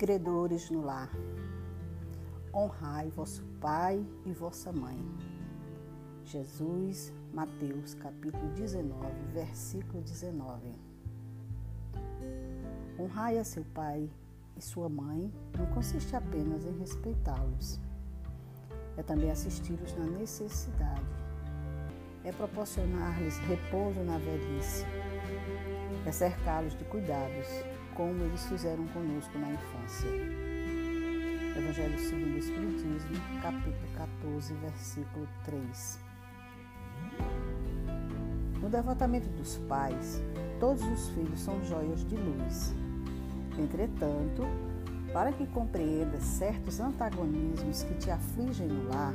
Credores no lar, honrai vosso pai e vossa mãe. Jesus, Mateus capítulo 19, versículo 19. Honrai a seu pai e sua mãe não consiste apenas em respeitá-los, é também assisti-los na necessidade, é proporcionar-lhes repouso na velhice, é cercá-los de cuidados, como eles fizeram conosco na infância. Evangelho segundo o Espiritismo, capítulo 14, versículo 3. No devotamento dos pais, todos os filhos são joias de luz. Entretanto, para que compreenda certos antagonismos que te afligem no lar,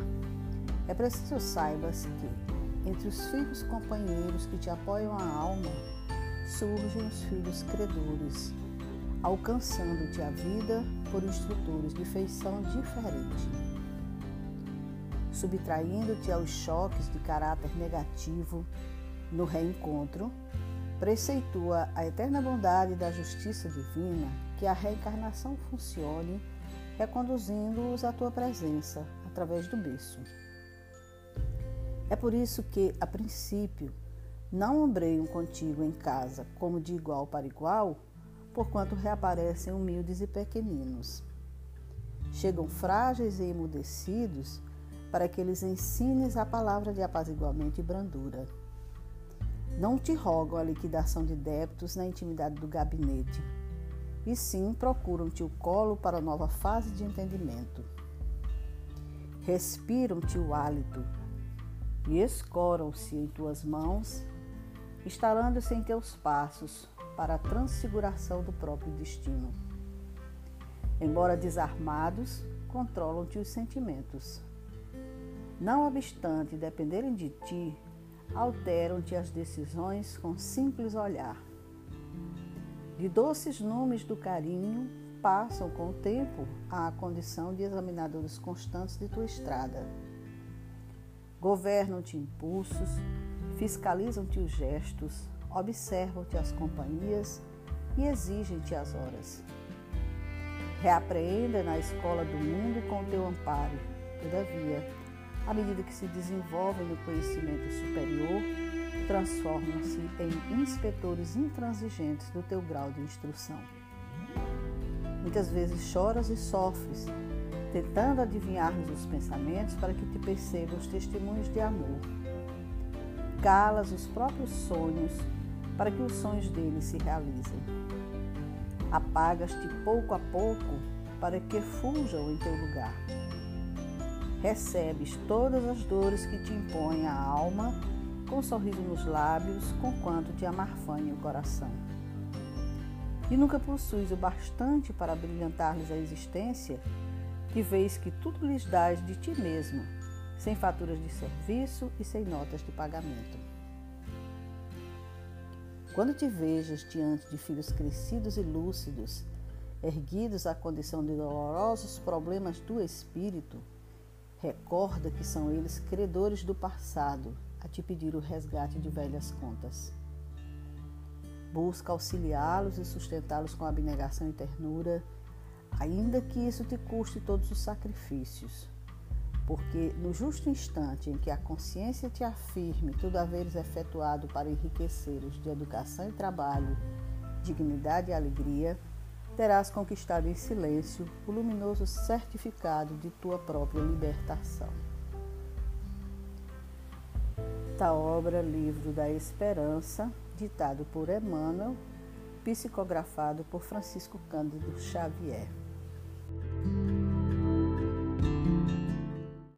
é preciso saibas que, entre os filhos companheiros que te apoiam a alma, surgem os filhos credores, alcançando-te a vida por instrutores de feição diferente, subtraindo-te aos choques de caráter negativo no reencontro, preceitua a eterna bondade da justiça divina que a reencarnação funcione, reconduzindo-os à tua presença através do berço. É por isso que, a princípio, não ombreiam contigo em casa como de igual para igual, porquanto reaparecem humildes e pequeninos. Chegam frágeis e emudecidos para que eles ensines a palavra de apaziguamento e brandura. Não te rogam a liquidação de débitos na intimidade do gabinete, e sim procuram-te o colo para nova fase de entendimento. Respiram-te o hálito e escoram-se em tuas mãos, instalando-se em teus passos para a transfiguração do próprio destino. Embora desarmados, controlam-te os sentimentos. Não obstante dependerem de ti, alteram-te as decisões com simples olhar. De doces numes do carinho, passam com o tempo à condição de examinadores constantes de tua estrada. Governam-te impulsos, fiscalizam-te os gestos, observam-te as companhias e exigem-te as horas. Reapreenda na escola do mundo com teu amparo. Todavia, à medida que se desenvolvem no conhecimento superior, transformam-se em inspetores intransigentes do teu grau de instrução. Muitas vezes choras e sofres, tentando adivinhar-nos os pensamentos para que te percebam os testemunhos de amor. Calas os próprios sonhos para que os sonhos deles se realizem. Apagas-te pouco a pouco para que fujam em teu lugar. Recebes todas as dores que te impõem a alma com um sorriso nos lábios, conquanto te amarfanha o coração. E nunca possuis o bastante para brilhantar-lhes a existência, que vês que tudo lhes dás de ti mesmo, sem faturas de serviço e sem notas de pagamento. Quando te vejas diante de filhos crescidos e lúcidos, erguidos à condição de dolorosos problemas do espírito, recorda que são eles credores do passado a te pedir o resgate de velhas contas. Busca auxiliá-los e sustentá-los com abnegação e ternura, ainda que isso te custe todos os sacrifícios porque no justo instante em que a consciência te afirme tudo haveres efetuado para enriquecer-os de educação e trabalho, dignidade e alegria, terás conquistado em silêncio o luminoso certificado de tua própria libertação. Da obra Livro da Esperança, ditado por Emmanuel, psicografado por Francisco Cândido Xavier.